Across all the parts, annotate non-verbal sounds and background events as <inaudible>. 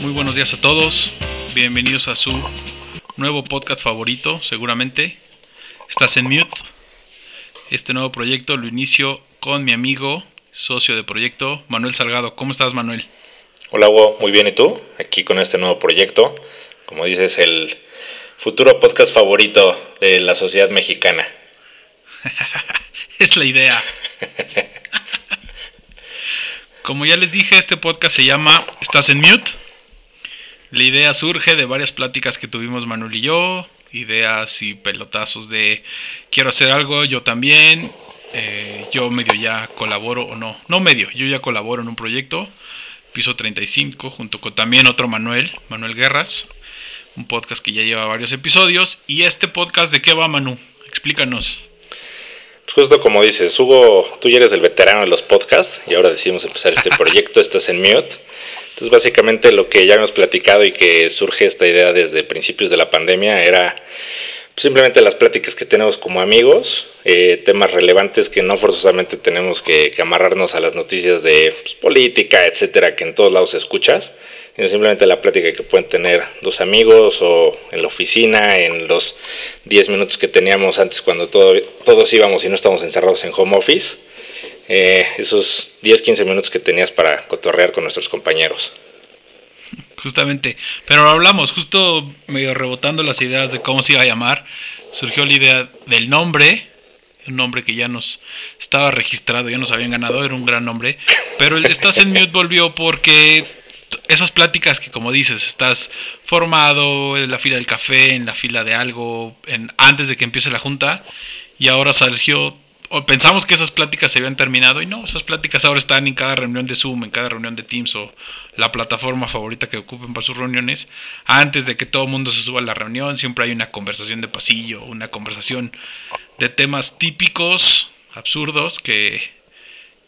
Muy buenos días a todos. Bienvenidos a su nuevo podcast favorito, seguramente. Estás en mute. Este nuevo proyecto lo inicio con mi amigo, socio de proyecto, Manuel Salgado. ¿Cómo estás, Manuel? Hola, Hugo. Muy bien. ¿Y tú? Aquí con este nuevo proyecto. Como dices, el futuro podcast favorito de la sociedad mexicana. <laughs> es la idea. <laughs> Como ya les dije, este podcast se llama Estás en Mute. La idea surge de varias pláticas que tuvimos Manuel y yo, ideas y pelotazos de quiero hacer algo, yo también, eh, yo medio ya colaboro o no, no medio, yo ya colaboro en un proyecto, Piso 35, junto con también otro Manuel, Manuel Guerras, un podcast que ya lleva varios episodios. ¿Y este podcast de qué va, Manu? Explícanos. Pues justo como dices, Hugo, tú ya eres el veterano de los podcasts y ahora decidimos empezar este <laughs> proyecto, estás en mute. Entonces básicamente lo que ya hemos platicado y que surge esta idea desde principios de la pandemia era simplemente las pláticas que tenemos como amigos, eh, temas relevantes que no forzosamente tenemos que, amarrarnos a las noticias de pues, política, etcétera, que en todos lados escuchas, sino simplemente la plática que pueden tener dos amigos o en la oficina, en los 10 minutos que teníamos antes cuando todos íbamos y no estábamos encerrados en home office, eh, esos 10, 15 minutos que tenías para cotorrear con nuestros compañeros. Justamente. Pero hablamos, justo medio rebotando las ideas de cómo se iba a llamar, surgió la idea del nombre, un nombre que ya nos estaba registrado, ya nos habían ganado, era un gran nombre, pero el Estás en Mute volvió porque esas pláticas que como dices, estás formado en la fila del café, en la fila de algo, en, antes de que empiece la junta, y ahora surgió o pensamos que esas pláticas se habían terminado y no, esas pláticas ahora están en cada reunión de Zoom, en cada reunión de Teams o la plataforma favorita que ocupen para sus reuniones. Antes de que todo el mundo se suba a la reunión, siempre hay una conversación de pasillo, una conversación de temas típicos, absurdos, que,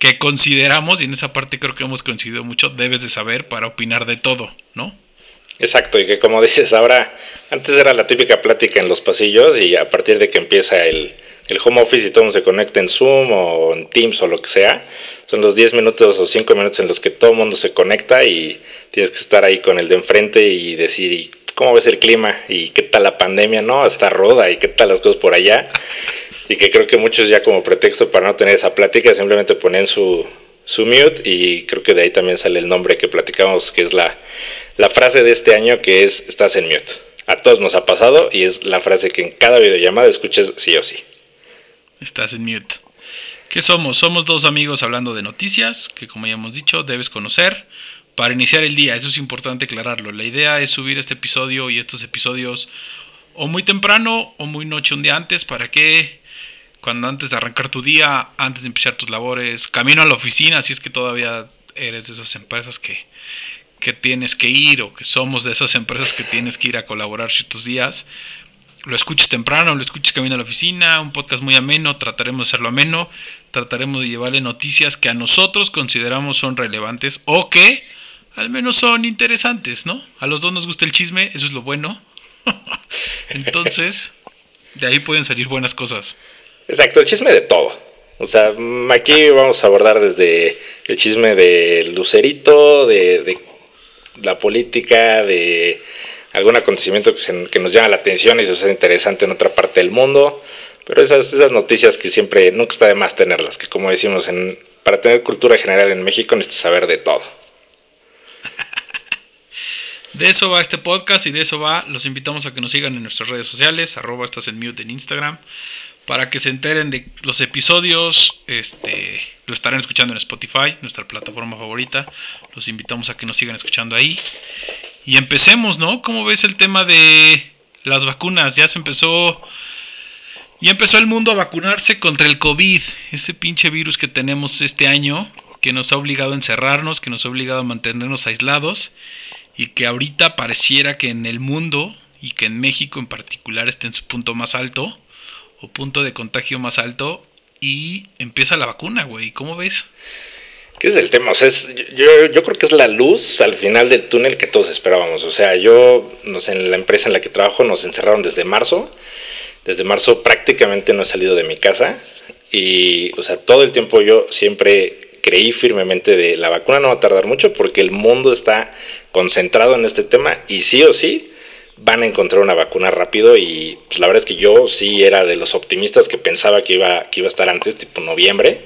que consideramos, y en esa parte creo que hemos coincidido mucho, debes de saber para opinar de todo, ¿no? Exacto, y que como <laughs> dices, ahora, antes era la típica plática en los pasillos y a partir de que empieza el el home office y todo mundo se conecta en Zoom o en Teams o lo que sea, son los 10 minutos o 5 minutos en los que todo el mundo se conecta y tienes que estar ahí con el de enfrente y decir, ¿cómo ves el clima? ¿Y qué tal la pandemia? No, está roda y qué tal las cosas por allá. Y que creo que muchos ya como pretexto para no tener esa plática simplemente ponen su, su mute y creo que de ahí también sale el nombre que platicamos, que es la, la frase de este año que es estás en mute. A todos nos ha pasado y es la frase que en cada videollamada escuches sí o sí. Estás en mute. ¿Qué somos? Somos dos amigos hablando de noticias que, como ya hemos dicho, debes conocer para iniciar el día. Eso es importante aclararlo. La idea es subir este episodio y estos episodios o muy temprano o muy noche un día antes para que cuando antes de arrancar tu día, antes de empezar tus labores, camino a la oficina, si es que todavía eres de esas empresas que, que tienes que ir o que somos de esas empresas que tienes que ir a colaborar ciertos días, lo escuches temprano, lo escuches camino a la oficina, un podcast muy ameno, trataremos de hacerlo ameno, trataremos de llevarle noticias que a nosotros consideramos son relevantes o que al menos son interesantes, ¿no? A los dos nos gusta el chisme, eso es lo bueno. <laughs> Entonces, de ahí pueden salir buenas cosas. Exacto, el chisme de todo. O sea, aquí vamos a abordar desde el chisme de Lucerito, de, de la política, de algún acontecimiento que, nos llama la atención y eso es interesante en otra parte del mundo. Pero esas, esas noticias que siempre, nunca está de más tenerlas, que como decimos, en, para tener cultura general en México necesitas saber de todo. <laughs> De eso va este podcast y de eso va, los invitamos a que nos sigan en nuestras redes sociales, arroba estás en mute en Instagram, para que se enteren de los episodios, este, lo estarán escuchando en Spotify, nuestra plataforma favorita, los invitamos a que nos sigan escuchando ahí. Y empecemos, ¿no? ¿Cómo ves el tema de las vacunas? Ya se empezó. Ya empezó el mundo a vacunarse contra el COVID, ese pinche virus que tenemos este año, que nos ha obligado a encerrarnos, que nos ha obligado a mantenernos aislados, y que ahorita pareciera que en el mundo, y que en México en particular esté en su punto más alto, o punto de contagio más alto, y empieza la vacuna, güey. ¿Cómo ves? ¿Qué es el tema? O sea, yo, yo, creo que es la luz al final del túnel que todos esperábamos. O sea, yo, no sé, en la empresa en la que trabajo nos encerraron desde marzo. Desde marzo prácticamente no he salido de mi casa. Y, o sea, todo el tiempo yo siempre creí firmemente de la vacuna no va a tardar mucho porque el mundo está concentrado en este tema y sí o sí van a encontrar una vacuna rápido y pues, la verdad es que yo sí era de los optimistas que pensaba que iba, que iba a estar antes, tipo noviembre.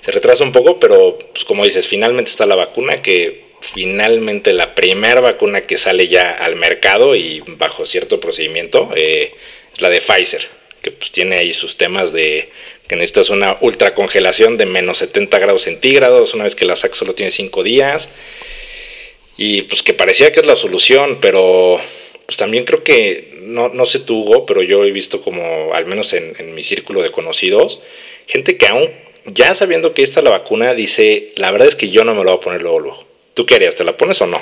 Se retrasa un poco, pero pues como dices, finalmente está la vacuna que finalmente la primera vacuna que sale ya al mercado y bajo cierto procedimiento eh, es la de Pfizer, que pues tiene ahí sus temas de que necesitas una ultracongelación de menos 70 grados centígrados, una vez que la sacas solo tiene 5 días, y pues que parecía que es la solución, pero pues también creo que, no, no sé tú Hugo, pero yo he visto como, al menos en, en mi círculo de conocidos, gente que aún ya sabiendo que está la vacuna dice, la verdad es que yo no me lo voy a poner luego, luego. ¿Tú qué harías? ¿Te la pones o no?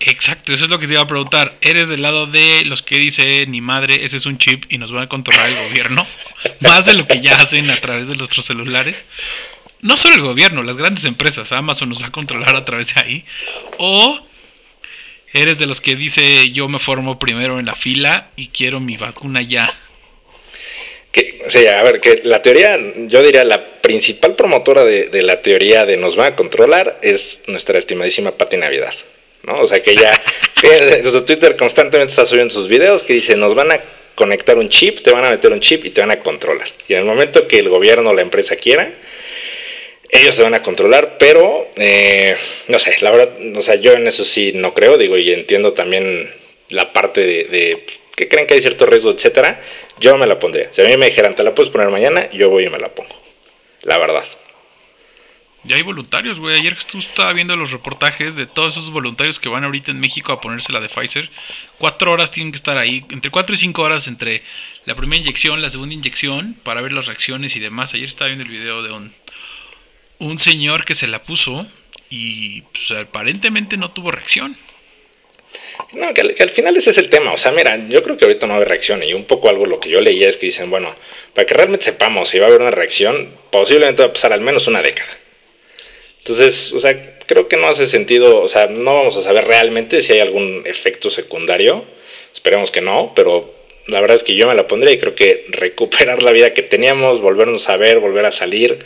Exacto, eso es lo que te iba a preguntar. ¿Eres del lado de los que dice ni madre, ese es un chip y nos van a controlar el gobierno? <laughs> Más de lo que ya hacen a través de nuestros celulares. No solo el gobierno, las grandes empresas, Amazon nos va a controlar a través de ahí. O eres de los que dice yo me formo primero en la fila y quiero mi vacuna ya. Que, sí, a ver, que la teoría, yo diría, la principal promotora de, de la teoría de nos van a controlar es nuestra estimadísima Pati Navidad. ¿no? O sea que ella <laughs> en su Twitter constantemente está subiendo sus videos que dice nos van a conectar un chip, te van a meter un chip y te van a controlar. Y en el momento que el gobierno o la empresa quiera, ellos se van a controlar, pero eh, no sé, la verdad, o sea, yo en eso sí no creo, digo, y entiendo también la parte de, de que creen que hay cierto riesgo, etcétera, yo me la pondría. Si a mí me dijeran, te la puedes poner mañana, yo voy y me la pongo. La verdad. Ya hay voluntarios, güey. Ayer tú estaba viendo los reportajes de todos esos voluntarios que van ahorita en México a ponerse la de Pfizer. Cuatro horas tienen que estar ahí, entre cuatro y cinco horas entre la primera inyección, la segunda inyección, para ver las reacciones y demás. Ayer estaba viendo el video de un, un señor que se la puso y pues, aparentemente no tuvo reacción. No, que al, que al, final ese es el tema. O sea, mira, yo creo que ahorita no va a haber reacción. Y un poco algo lo que yo leía es que dicen, bueno, para que realmente sepamos si va a haber una reacción, posiblemente va a pasar al menos una década. Entonces, o sea, creo que no hace sentido, o sea, no vamos a saber realmente si hay algún efecto secundario. Esperemos que no, pero la verdad es que yo me la pondría y creo que recuperar la vida que teníamos, volvernos a ver, volver a salir,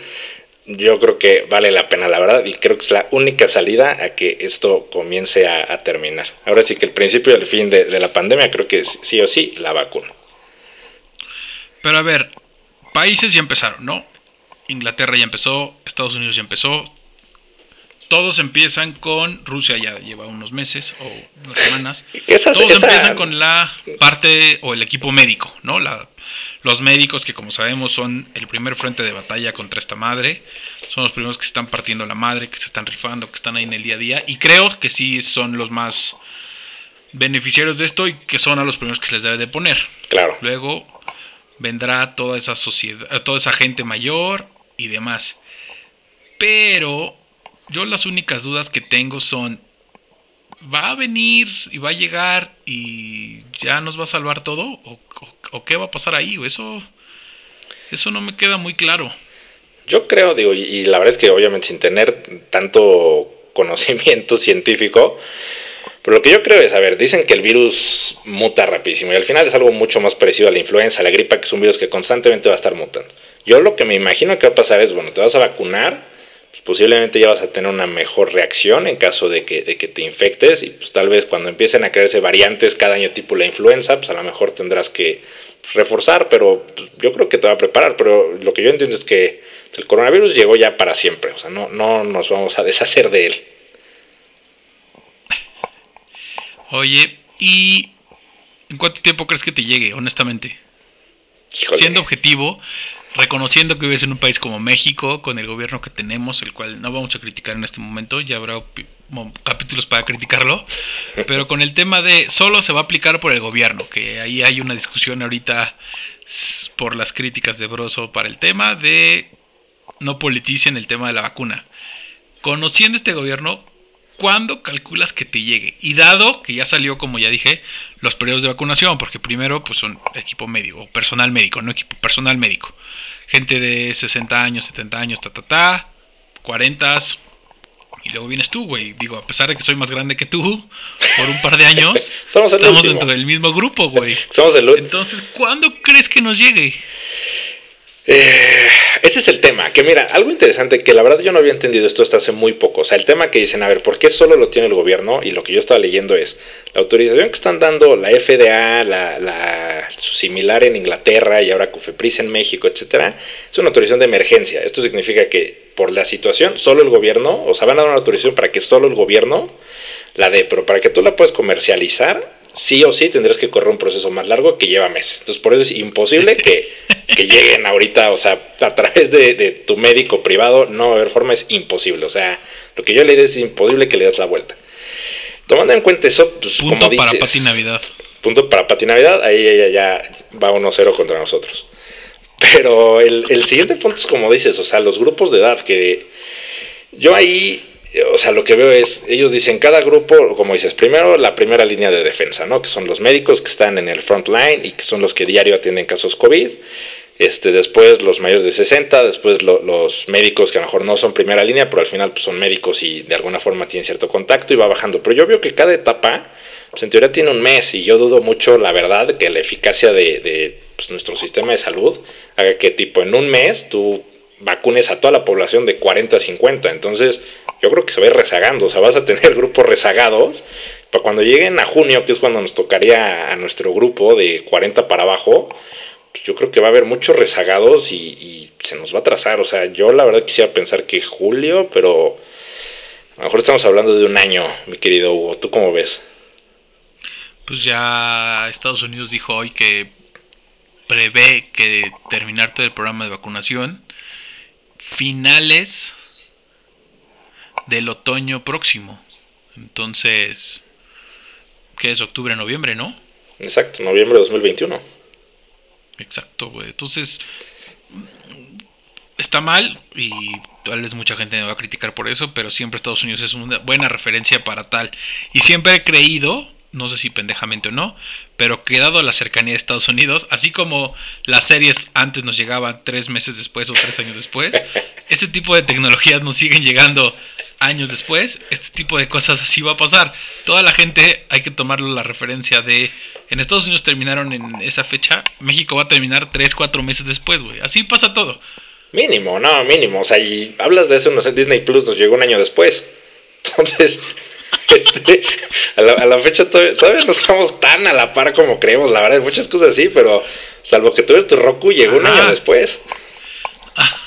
yo creo que vale la pena, la verdad, y creo que es la única salida a que esto comience a, terminar. Ahora sí que el principio y el fin de, de, la pandemia creo que sí o sí la vacuna. Pero a ver, países ya empezaron, ¿no? Inglaterra ya empezó, Estados Unidos ya empezó, todos empiezan con Rusia ya lleva unos meses o unas semanas. <laughs> Todos esa... empiezan con la parte o el equipo médico, ¿no? La, los médicos que como sabemos son el primer frente de batalla contra esta madre. Son los primeros que se están partiendo la madre, que se están rifando, que están ahí en el día a día. Y creo que sí son los más beneficiarios de esto y que son a los primeros que se les debe de poner. Claro. Luego vendrá toda esa sociedad, toda esa gente mayor y demás. Pero yo las únicas dudas que tengo son, ¿va a venir y va a llegar y ya nos va a salvar todo? ¿O, qué va a pasar ahí? Eso, eso no me queda muy claro. Yo creo, digo, y, y, la verdad es que obviamente sin tener tanto <laughs> conocimiento científico, pero lo que yo creo es, a ver, dicen que el virus muta rapidísimo y al final es algo mucho más parecido a la influenza, a la gripa, que es un virus que constantemente va a estar mutando. Yo lo que me imagino que va a pasar es, bueno, te vas a vacunar, pues posiblemente ya vas a tener una mejor reacción en caso de que, de que te infectes y pues tal vez cuando empiecen a crearse variantes cada año tipo la influenza, pues a lo mejor tendrás que reforzar, pero pues yo creo que te va a preparar, pero lo que yo entiendo es que el coronavirus llegó ya para siempre, o sea, no, no nos vamos a deshacer de él. Oye, ¿y en cuánto tiempo crees que te llegue, honestamente? Híjole. Siendo objetivo, reconociendo que vives en un país como México, con el gobierno que tenemos, el cual no vamos a criticar en este momento, ya habrá capítulos para criticarlo, pero con el tema de solo se va a aplicar por el gobierno, que ahí hay una discusión ahorita por las críticas de Broso para el tema de no politicen el tema de la vacuna. Conociendo este gobierno, ¿cuándo calculas que te llegue? Y dado que ya salió, como ya dije, los periodos de vacunación, porque primero pues son equipo médico, personal médico, no equipo, personal médico. Gente de 60 años, 70 años, ta, ta, ta, 40, y luego vienes tú, güey. Digo, a pesar de que soy más grande que tú, por un par de años, <laughs> Somos estamos último. dentro del mismo grupo, güey. <laughs> Somos el. Entonces, ¿cuándo crees que nos llegue? Eh, ese es el tema, que mira, algo interesante que la verdad yo no había entendido esto hasta hace muy poco. O sea, el tema que dicen, a ver, ¿por qué solo lo tiene el gobierno? Y lo que yo estaba leyendo es, la autorización que están dando la FDA, la, su similar en Inglaterra y ahora COFEPRIS en México, etcétera, es una autorización de emergencia. Esto significa que por la situación, solo el gobierno, o sea, van a dar una autorización para que solo el gobierno la dé, pero para que tú la puedas comercializar, sí o sí tendrás que correr un proceso más largo que lleva meses. Entonces, por eso es imposible que, lleguen ahorita, o sea, a través de, tu médico privado, no va a haber forma, es imposible. O sea, lo que yo le digo es imposible que le das la vuelta. Tomando en cuenta eso, pues punto como dices, para Pati Navidad. Punto para Pati Navidad, ahí ella ya va 1-0 contra nosotros. Pero el, el siguiente punto es como dices, o sea, los grupos de edad que yo ahí o sea, lo que veo es, ellos dicen, cada grupo, como dices, primero la primera línea de defensa, ¿no? Que son los médicos que están en el front line y que son los que diario atienden casos COVID. Este, después los mayores de 60, después los médicos que a lo mejor no son primera línea, pero al final pues, son médicos y de alguna forma tienen cierto contacto y va bajando. Pero yo veo que cada etapa, pues en teoría tiene un mes y yo dudo mucho, la verdad, que la eficacia de, pues, nuestro sistema de salud haga que tipo en un mes tú vacunes a toda la población de 40 a 50. Entonces, yo creo que se va a ir rezagando. O sea, vas a tener <laughs> grupos rezagados. Pero cuando lleguen a junio, que es cuando nos tocaría a nuestro grupo de 40 para abajo, pues yo creo que va a haber muchos rezagados y, se nos va a trazar. O sea, yo la verdad quisiera pensar que julio, pero a lo mejor estamos hablando de un año, mi querido Hugo. ¿Tú cómo ves? Pues ya Estados Unidos dijo hoy que prevé que terminar todo el programa de vacunación finales del otoño próximo. Entonces, ¿qué es octubre, noviembre, no? Exacto, noviembre de 2021. Exacto, güey. Entonces, está mal y tal vez mucha gente me va a criticar por eso, pero siempre Estados Unidos es una buena referencia para tal. Y siempre he creído no sé si pendejamente o no, pero que dado la cercanía de Estados Unidos, así como las series antes nos llegaban tres meses después o tres años después, <laughs> ese tipo de tecnologías nos siguen llegando años después, este tipo de cosas así va a pasar. Toda la gente hay que tomarlo la referencia de, en Estados Unidos terminaron en esa fecha, México va a terminar tres, cuatro meses después, güey. Así pasa todo. Mínimo, no, mínimo. O sea, y hablas de eso, no sé, Disney Plus nos llegó un año después. <laughs> Entonces, este, a, la, fecha todavía, no estamos tan a la par como creemos, la verdad, muchas cosas así, pero salvo que tú eres tu Roku, llegó un año después. <laughs>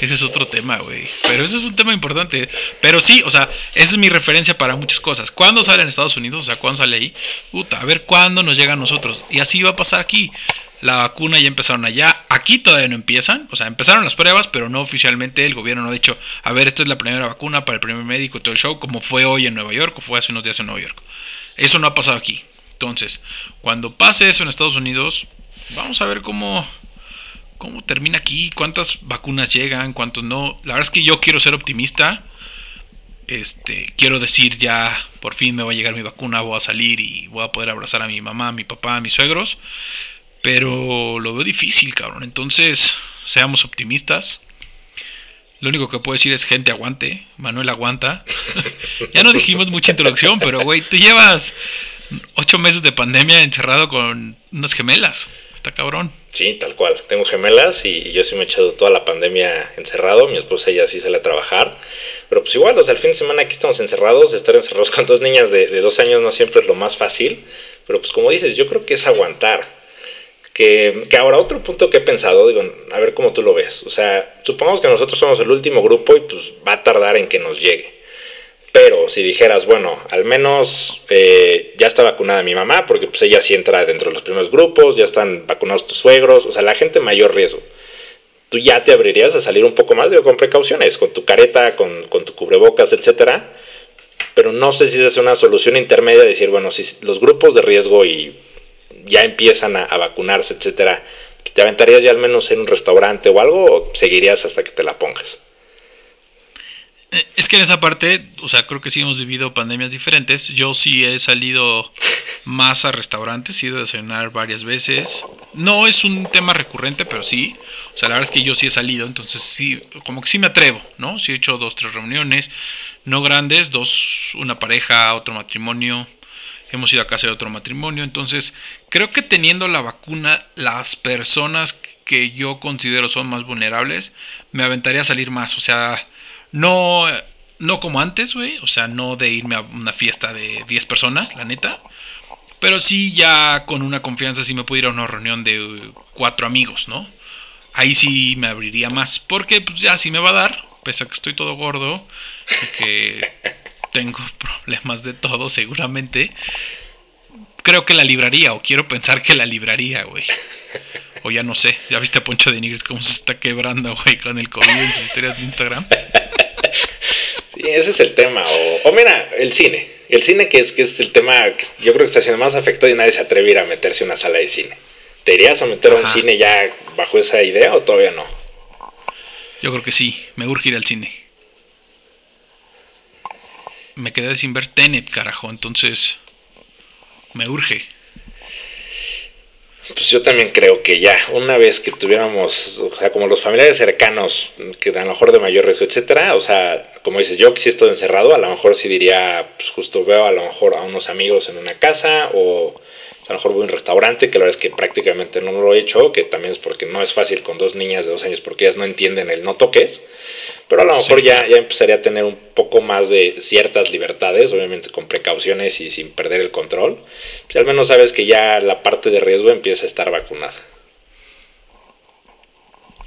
Ese es otro tema, güey. Pero ese es un tema importante. Pero sí, o sea, esa es mi referencia para muchas cosas. ¿Cuándo sale en Estados Unidos? O sea, ¿cuándo sale ahí? Puta, a ver cuándo nos llega a nosotros. Y así va a pasar aquí. La vacuna ya empezaron allá. Aquí todavía no empiezan. O sea, empezaron las pruebas, pero no oficialmente. El gobierno no ha dicho, a ver, esta es la primera vacuna para el primer médico todo el show, como fue hoy en Nueva York o fue hace unos días en Nueva York. Eso no ha pasado aquí. Entonces, cuando pase eso en Estados Unidos, vamos a ver cómo, cómo termina aquí, cuántas vacunas llegan, cuántos no. La verdad es que yo quiero ser optimista. Este, quiero decir ya, por fin me va a llegar mi vacuna, voy a salir y voy a poder abrazar a mi mamá, a mi papá, a mis suegros. Pero lo veo difícil, cabrón. Entonces, seamos optimistas. Lo único que puedo decir es gente aguante. Manuel aguanta. <laughs> ya no dijimos mucha introducción, pero güey, tú llevas ocho meses de pandemia encerrado con unas gemelas. Está cabrón. Sí, tal cual. Tengo gemelas y, yo sí me he echado toda la pandemia encerrado. Mi esposa ya sí sale a trabajar. Pero pues igual, o sea, el fin de semana aquí estamos encerrados. Estar encerrados <laughs> con dos niñas de, de dos años no siempre es lo más fácil. Pero pues como dices, yo creo que es aguantar. Que, ahora otro punto que he pensado, digo, a ver cómo tú lo ves. O sea, supongamos que nosotros somos el último grupo y pues va a tardar en que nos llegue. Pero si dijeras, bueno, al menos eh, ya está vacunada mi mamá, porque pues ella sí entra dentro de los primeros grupos, ya están vacunados tus suegros, o sea, la gente mayor riesgo. Tú ya te abrirías a salir un poco más, digo, con precauciones, con tu careta, con, con tu cubrebocas, etcétera. Pero no sé si es una solución intermedia de decir, bueno, si los grupos de riesgo y ya empiezan a, vacunarse, etcétera, ¿te aventarías ya al menos en un restaurante o algo o seguirías hasta que te la pongas? Eh, es que en esa parte, o sea, creo que sí hemos vivido pandemias diferentes. Yo sí he salido más a restaurantes, he ido a desayunar varias veces. No es un tema recurrente, pero sí. O sea, la verdad es que yo sí he salido, entonces sí, como que sí me atrevo, ¿no? Sí he hecho dos, tres reuniones, no grandes, dos, una pareja, otro matrimonio hemos ido a casa de otro matrimonio. Entonces, creo que teniendo la vacuna, las personas que yo considero son más vulnerables, me aventaría a salir más. O sea, no, no como antes, güey. O sea, no de irme a una fiesta de 10 personas, la neta. Pero sí ya con una confianza, sí me puedo ir a una reunión de cuatro amigos, ¿no? Ahí sí me abriría más. Porque pues ya sí me va a dar, pese a que estoy todo gordo y que tengo problemas de todo seguramente. Creo que la libraría, o quiero pensar que la libraría, güey. O ya no sé, ya viste a Poncho de Nigris cómo se está quebrando, güey, con el COVID en sus historias de Instagram. Sí, ese es el tema. O, mira, el cine. El cine que es, que es el tema que yo creo que está siendo más afectado y nadie se atreve a ir a meterse a una sala de cine. ¿Te irías a meter a un cine ya bajo esa idea o todavía no? Yo creo que sí, me urge ir al cine. Me quedé sin ver Tenet, carajo, entonces me urge. Pues yo también creo que ya, una vez que tuviéramos, o sea, como los familiares cercanos, que a lo mejor de mayor riesgo, etcétera, o sea, como dices, yo que sí estoy encerrado, a lo mejor sí diría, pues justo veo a lo mejor a unos amigos en una casa o a lo mejor voy a un restaurante, que la verdad es que prácticamente no lo he hecho, que también es porque no es fácil con dos niñas de dos años porque ellas no entienden el no toques. Pero a lo mejor ya, ya empezaría a tener un poco más de ciertas libertades, obviamente con precauciones y sin perder el control. Si al menos sabes que ya la parte de riesgo empieza a estar vacunada.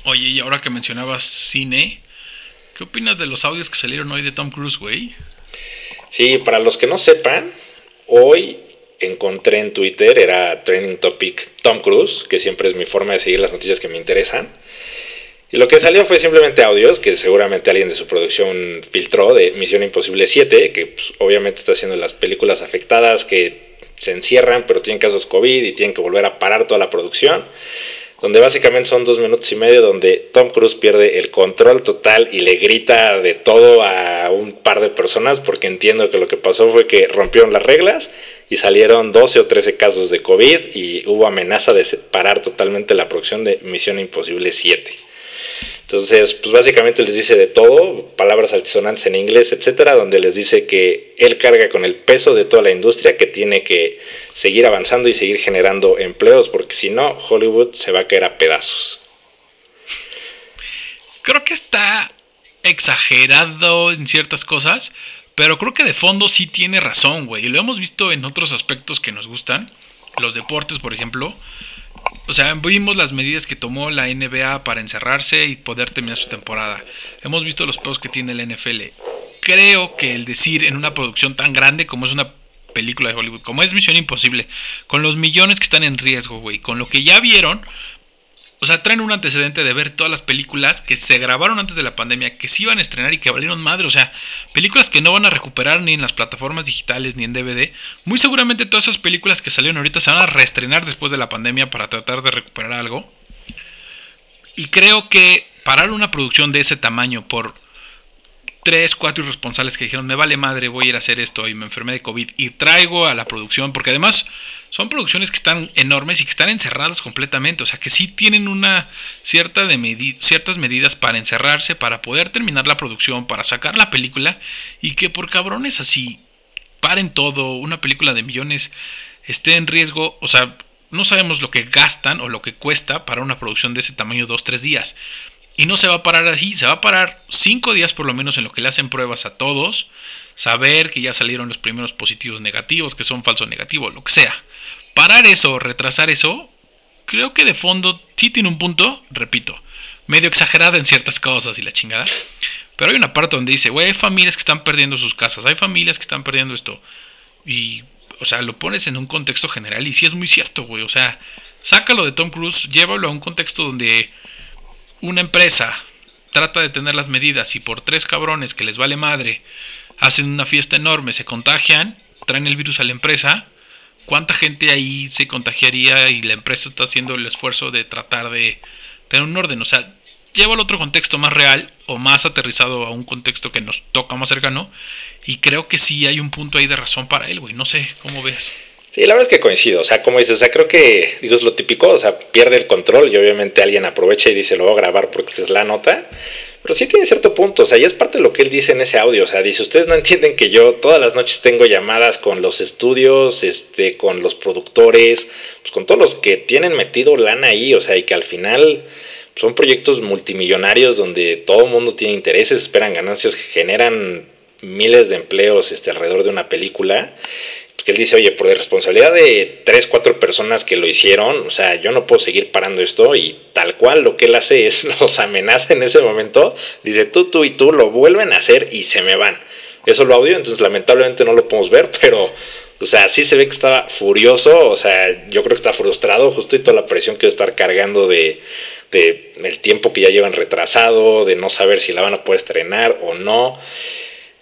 Oye, y ahora que mencionabas cine, ¿qué opinas de los audios que salieron hoy de Tom Cruise, güey? Sí, para los que no sepan, hoy encontré en Twitter, era trending topic Tom Cruise, que siempre es mi forma de seguir las noticias que me interesan. Y lo que salió fue simplemente audios que seguramente alguien de su producción filtró de Misión Imposible 7, que pues, obviamente está haciendo las películas afectadas que se encierran, pero tienen casos COVID y tienen que volver a parar toda la producción donde básicamente son dos minutos y medio donde Tom Cruise pierde el control total y le grita de todo a un par de personas porque entiendo que lo que pasó fue que rompieron las reglas y salieron 12 o 13 casos de COVID y hubo amenaza de separar totalmente la producción de Misión Imposible 7. Entonces, pues básicamente les dice de todo, palabras altisonantes en inglés, etcétera, donde les dice que él carga con el peso de toda la industria, que tiene que seguir avanzando y seguir generando empleos, porque si no, Hollywood se va a caer a pedazos. Creo que está exagerado en ciertas cosas, pero creo que de fondo sí tiene razón, güey. Y lo hemos visto en otros aspectos que nos gustan, los deportes, por ejemplo o sea, vimos las medidas que tomó la NBA para encerrarse y poder terminar su temporada. Hemos visto los pedos que tiene el NFL. Creo que el decir en una producción tan grande como es una película de Hollywood, como es Misión Imposible, con los millones que están en riesgo, güey, con lo que ya vieron, o sea, traen un antecedente de ver todas las películas que se grabaron antes de la pandemia, que se iban a estrenar y que valieron madre. O sea, películas que no van a recuperar ni en las plataformas digitales ni en DVD. Muy seguramente todas esas películas que salieron ahorita se van a reestrenar después de la pandemia para tratar de recuperar algo. Y creo que parar una producción de ese tamaño por tres, cuatro irresponsables que dijeron, me vale madre, voy a ir a hacer esto y me enfermé de COVID y traigo a la producción, porque además son producciones que están enormes y que están encerradas completamente, o sea que sí tienen una cierta de ciertas medidas para encerrarse, para poder terminar la producción, para sacar la película y que por cabrones así paren todo, una película de millones esté en riesgo, o sea, no sabemos lo que gastan o lo que cuesta para una producción de ese tamaño dos, tres días. Y no se va a parar así, se va a parar cinco días por lo menos en lo que le hacen pruebas a todos, saber que ya salieron los primeros positivos negativos, que son falsos negativos, lo que sea. Parar eso, retrasar eso, creo que de fondo sí tiene un punto, repito, medio exagerada en ciertas cosas y la chingada. Pero hay una parte donde dice, güey, hay familias que están perdiendo sus casas, hay familias que están perdiendo esto. Y, o sea, lo pones en un contexto general y sí es muy cierto, güey. O sea, sácalo de Tom Cruise, llévalo a un contexto donde una empresa trata de tener las medidas y por tres cabrones que les vale madre hacen una fiesta enorme, se contagian, traen el virus a la empresa, ¿cuánta gente ahí se contagiaría y la empresa está haciendo el esfuerzo de tratar de tener un orden? O sea, lleva al otro contexto más real o más aterrizado a un contexto que nos toca más cercano y creo que sí hay un punto ahí de razón para él, güey, no sé, ¿cómo ves? Sí, la verdad es que coincido. O sea, como dices, o sea, creo que, digo, es lo típico, o sea, pierde el control y obviamente alguien aprovecha y dice, lo voy a grabar porque es la nota. Pero sí tiene cierto punto, o sea, y es parte de lo que él dice en ese audio. O sea, dice, ustedes no entienden que yo todas las noches tengo llamadas con los estudios, este, con los productores, pues con todos los que tienen metido lana ahí, o sea, y que al final son proyectos multimillonarios donde todo el mundo tiene intereses, esperan ganancias, generan miles de empleos este, alrededor de una película que él dice, oye, por la responsabilidad de tres, cuatro personas que lo hicieron, o sea, yo no puedo seguir parando esto y tal cual lo que él hace es <laughs> los amenaza en ese momento, dice, tú, tú y tú lo vuelven a hacer y se me van. Eso lo audio, entonces lamentablemente no lo podemos ver, <laughs> pero, o sea, sí se ve que estaba furioso, o sea, yo creo que está frustrado justo y toda la presión que debe estar cargando de, de el tiempo que ya llevan retrasado, de no saber si la van a poder estrenar o no.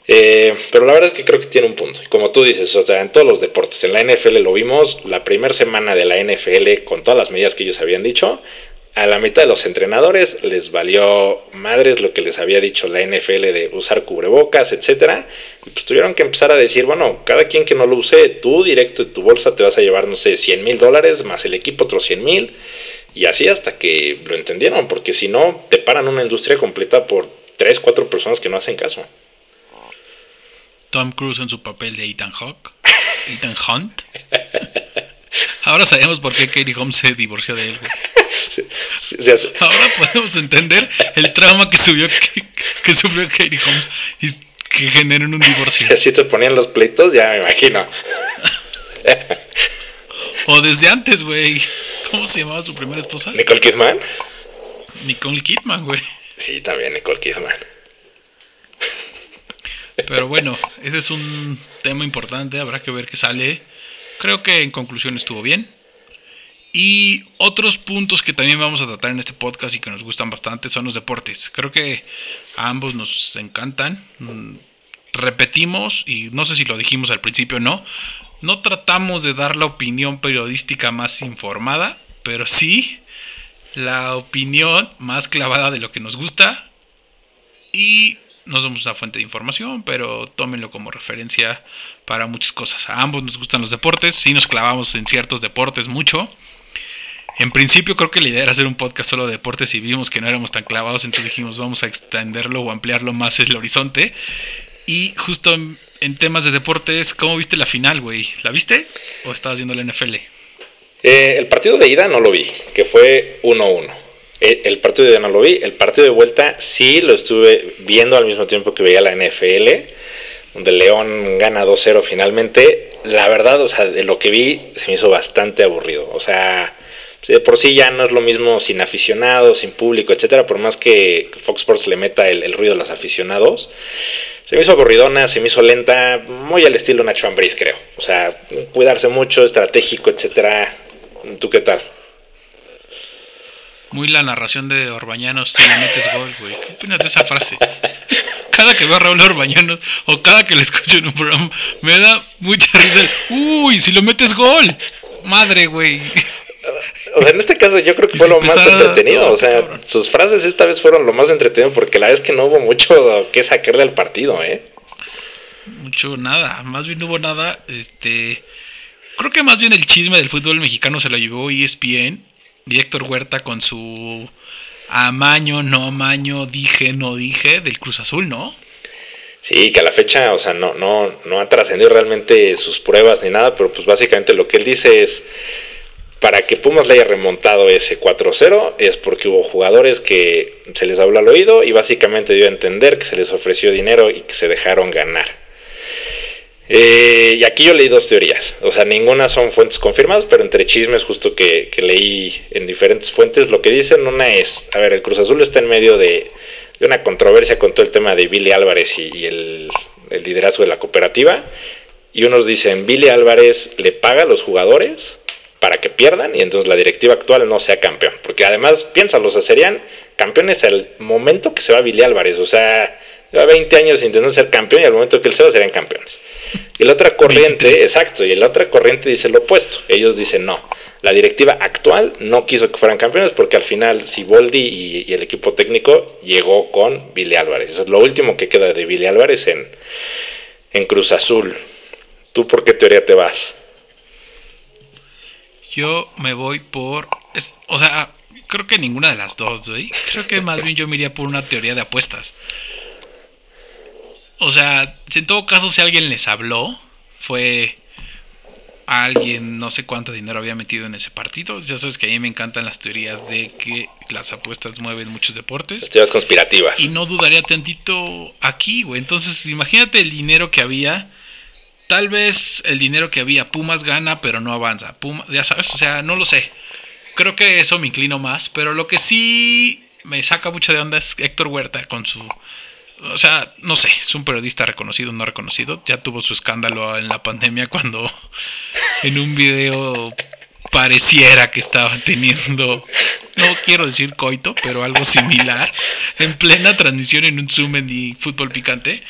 Eh, pero la verdad es que creo que tiene un punto. Como tú dices, o sea, en todos los deportes, en la NFL lo vimos, la primera semana de la NFL, con todas las medidas que ellos habían dicho, a la mitad de los entrenadores les valió madres lo que les había dicho la NFL de usar cubrebocas, etcétera, y pues tuvieron que empezar a decir, bueno, cada quien que no lo use, tú directo de tu bolsa te vas a llevar, no sé, 100 mil dólares, más el equipo otros 100 mil, y así hasta que lo entendieron, porque si no, te paran una industria completa por 3, 4 personas que no hacen caso. Tom Cruise en su papel de Ethan Hawke, Ethan Hunt. <laughs> Ahora sabemos por qué Katie Holmes se divorció de él, Ahora podemos entender el trauma que, subió, que, sufrió Katie Holmes y que generó un divorcio. Si así te ponían los pleitos, ya me imagino. o desde antes, güey. ¿Cómo se llamaba su primera esposa? Nicole Kidman. Nicole Kidman, güey. Sí, también Nicole Kidman. Pero bueno, ese es un tema importante, habrá que ver qué sale. Creo que en conclusión estuvo bien. Y otros puntos que también vamos a tratar en este podcast y que nos gustan bastante son los deportes. Creo que a ambos nos encantan. Mm, repetimos, y no sé si lo dijimos al principio o no, no tratamos de dar la opinión periodística más informada, pero sí la opinión más clavada de lo que nos gusta. Y no somos una fuente de información, pero tómenlo como referencia para muchas cosas. A ambos nos gustan los deportes, sí nos clavamos en ciertos deportes mucho. En principio creo que la idea era hacer un podcast solo de deportes y vimos que no éramos tan clavados, entonces dijimos vamos a extenderlo o ampliarlo más el horizonte. Y justo en, temas de deportes, ¿cómo viste la final, güey? ¿La viste o estabas viendo la NFL? Eh, el partido de ida no lo vi, que fue 1-1. Eh, el partido de no lo vi, el partido de vuelta sí lo estuve viendo al mismo tiempo que veía la NFL, donde León gana 2-0 finalmente. La verdad, o sea, de lo que vi se me hizo bastante aburrido. O sea, de por sí ya no es lo mismo sin aficionados, sin público, etcétera, por más que Fox Sports le meta el, ruido a los aficionados. Se me hizo aburridona, se me hizo lenta, muy al estilo Nacho Ambriz, creo. O sea, cuidarse mucho, estratégico, etcétera. ¿Tú qué tal? Muy la narración de Orbañanos si le metes gol, güey. ¿Qué opinas de esa frase? <laughs> Cada que veo a Raúl Orbañanos o cada que le escucho en un programa, me da mucha risa uy, si lo metes gol. Madre, güey. O sea, en este caso yo creo que <laughs> fue lo más entretenido. O sea, sus frases esta vez fueron lo más entretenido porque la vez que no hubo mucho que sacarle al partido, ¿eh? Mucho nada, más bien no hubo nada. Este, creo que más bien el chisme del fútbol mexicano se lo llevó ESPN y Héctor Huerta con su amaño, no amaño, dije, no dije del Cruz Azul, ¿no? Sí, que a la fecha, o sea, no, no, no ha trascendido realmente sus pruebas ni nada, pero pues básicamente lo que él dice es, para que Pumas le haya remontado ese 4-0 es porque hubo jugadores que se les habló al oído y básicamente dio a entender que se les ofreció dinero y que se dejaron ganar. Eh, y aquí yo leí dos teorías, o sea, ninguna son fuentes confirmadas, pero entre chismes justo que, leí en diferentes fuentes, lo que dicen una es, a ver, el Cruz Azul está en medio de, una controversia con todo el tema de Billy Álvarez y, el, liderazgo de la cooperativa, y unos dicen, Billy Álvarez le paga a los jugadores para que pierdan y entonces la directiva actual no sea campeón, porque además, piénsalo, o sea, serían campeones al momento que se va Billy Álvarez, o sea, lleva 20 años intentando ser campeón y al momento que él se va serían campeones. Y la otra corriente, exacto, y la otra corriente dice lo opuesto. Ellos dicen no. La directiva actual no quiso que fueran campeones porque al final Siboldi y, y el equipo técnico llegó con Billy Álvarez. Eso es lo último que queda de Billy Álvarez en, en Cruz Azul. ¿Tú por qué teoría te vas? Yo me voy por. o sea, creo que ninguna de las dos, güey. Creo que más bien yo me iría por una teoría de apuestas. O sea, en todo caso, si alguien les habló, fue alguien, no sé cuánto dinero había metido en ese partido. Ya sabes que a mí me encantan las teorías de que las apuestas mueven muchos deportes. Las teorías conspirativas. Y no dudaría tantito aquí, güey. Entonces, imagínate el dinero que había. Tal vez el dinero que había, Pumas gana, pero no avanza. Pumas, ya sabes, o sea, no lo sé. Creo que eso me inclino más. Pero lo que sí me saca mucho de onda es Héctor Huerta con su o sea, no sé, es un periodista reconocido o no reconocido. Ya tuvo su escándalo en la pandemia cuando <laughs> en un video pareciera que estaba teniendo, no quiero decir coito, pero algo similar, en plena transmisión en un Zoom en fútbol picante.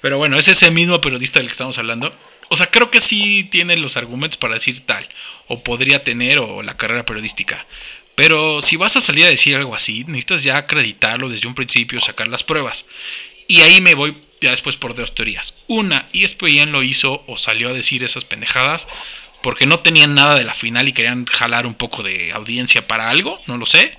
Pero bueno, es ese mismo periodista del que estamos hablando. O sea, creo que sí tiene los argumentos para decir tal, o podría tener, o la carrera periodística. Pero si vas a salir a decir algo así, necesitas ya acreditarlo desde un principio, sacar las pruebas. Y ahí me voy ya después por dos teorías. Una, ESPN lo hizo o salió a decir esas pendejadas porque no tenían nada de la final y querían jalar un poco de audiencia para algo, no lo sé.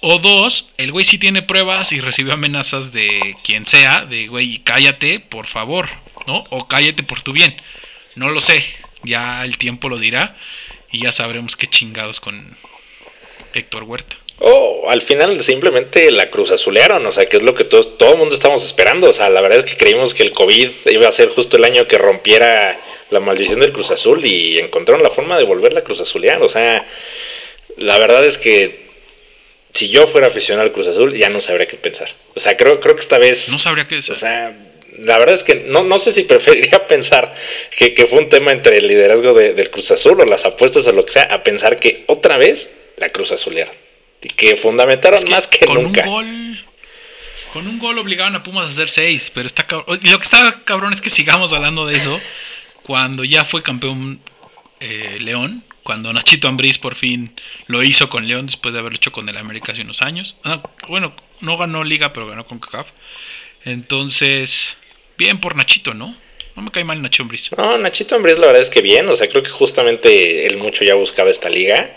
O dos, el güey sí tiene pruebas y recibió amenazas de quien sea, de güey, cállate, por favor, ¿no? O cállate por tu bien. No lo sé, ya el tiempo lo dirá y ya sabremos qué chingados con Héctor Huerta. Oh, al final simplemente la cruz azulearon, o sea, que es lo que todos, todo el mundo estamos esperando. O sea, la verdad es que creímos que el COVID iba a ser justo el año que rompiera la maldición del Cruz Azul y encontraron la forma de volver la Cruz Azulear. O sea, la verdad es que si yo fuera aficionado al Cruz Azul ya no sabría qué pensar. O sea, creo, creo que esta vez... No sabría qué decir. O sea, la verdad es que no, no sé si <laughs> preferiría pensar que, fue un tema entre el liderazgo del Cruz Azul o las apuestas o lo que sea, a pensar que otra vez la Cruz Azulear que fundamentaron más que con nunca. Un gol, con un gol obligaban a Pumas a hacer seis, pero está Y lo que está cabrón es que sigamos hablando de eso cuando ya fue campeón eh, León, cuando Nachito Ambriz por fin lo hizo con León después de haberlo hecho con el América hace unos años. Ah, bueno, no ganó Liga, pero ganó con CACAF. Entonces, bien por Nachito, ¿no? No me cae mal Nachito Ambriz. No, Nachito Ambriz la verdad es que bien, o sea, creo que justamente él mucho ya buscaba esta liga.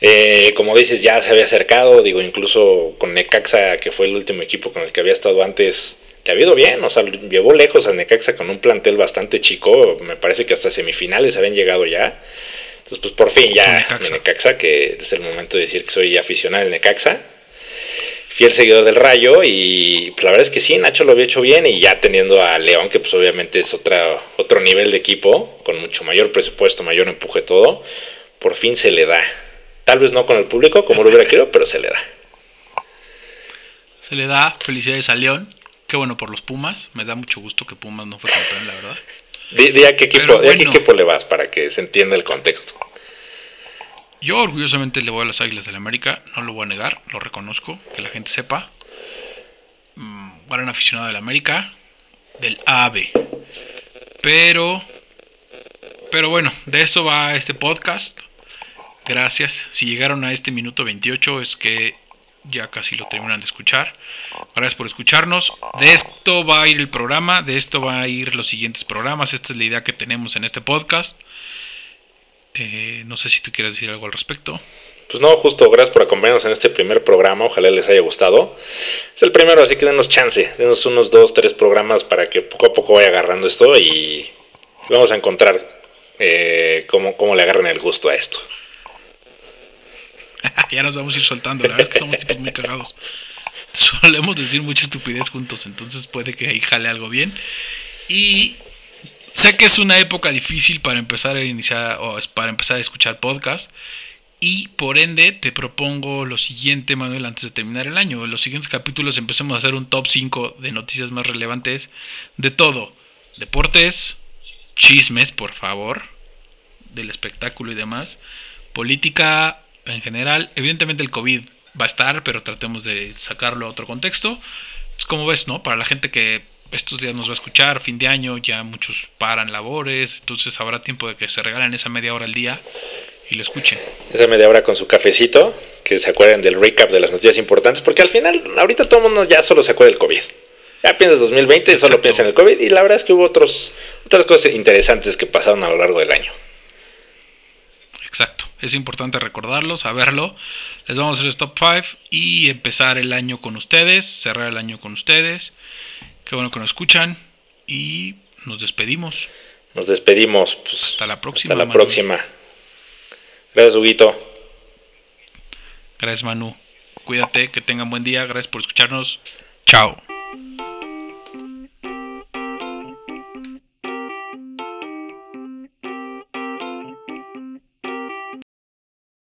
Eh, como dices, ya se había acercado, digo, incluso con Necaxa, que fue el último equipo con el que había estado antes, que ha ido bien, o sea, llevó lejos a Necaxa con un plantel bastante chico, me parece que hasta semifinales habían llegado ya. Entonces, pues por fin ya Necaxa. Necaxa, que es el momento de decir que soy aficionado del Necaxa, fiel seguidor del Rayo, y pues, la verdad es que sí, Nacho lo había hecho bien, y ya teniendo a León, que pues obviamente es otra, otro nivel de equipo, con mucho mayor presupuesto, mayor empuje, todo, por fin se le da. Tal vez no con el público como lo hubiera querido, pero se le da. Se le da felicidades a León. Qué bueno por los Pumas. Me da mucho gusto que Pumas no fue campeón, la verdad. Di, a, qué equipo, qué equipo le vas para que se entienda el contexto. Yo orgullosamente le voy a las Águilas del la América, no lo voy a negar, lo reconozco, que la gente sepa. Mm, gran aficionado del América, del AVE. Pero, pero bueno, de esto va este podcast. Gracias. Si llegaron a este minuto 28 es que ya casi lo terminan de escuchar. Gracias por escucharnos. De esto va a ir el programa, de esto va a ir los siguientes programas. Esta es la idea que tenemos en este podcast. Eh, no sé si tú quieres decir algo al respecto. Pues no, justo, gracias por acompañarnos en este primer programa. Ojalá les haya gustado. Es el primero, así que denos chance. Denos unos dos, tres programas para que poco a poco vaya agarrando esto y vamos a encontrar eh, cómo, cómo le agarran el gusto a esto. <laughs> ya nos vamos a ir soltando. La verdad es que somos tipos muy cagados. <laughs> Solemos decir mucha estupidez juntos, entonces puede que ahí jale algo bien. Y sé que es una época difícil para empezar a iniciar o para empezar a escuchar podcast. Y por ende te propongo lo siguiente, Manuel, antes de terminar el año. En los siguientes capítulos empecemos a hacer un top 5 de noticias más relevantes de todo. Deportes, chismes, por favor, del espectáculo y demás. Política, en general. Evidentemente el COVID va a estar, pero tratemos de sacarlo a otro contexto. Es como ves, ¿no? Para la gente que estos días nos va a escuchar, fin de año, ya muchos paran labores, entonces habrá tiempo de que se regalen esa media hora al día y lo escuchen. Esa media hora con su cafecito, que se acuerden del recap de las noticias importantes, porque al final, ahorita todo el mundo ya solo se acuerda del COVID. Ya piensas 2020 y solo piensa en el COVID, y la verdad es que hubo otros, otras cosas interesantes que pasaron a lo largo del año. Exacto, es importante recordarlo, saberlo. Les vamos a hacer el top 5 y empezar el año con ustedes, cerrar el año con ustedes. Qué bueno que nos escuchan y nos despedimos. Nos despedimos. Pues, hasta la próxima. Hasta la próxima. Gracias, Huguito. Gracias, Manu. Cuídate, que tengan buen día. Gracias por escucharnos. Chao.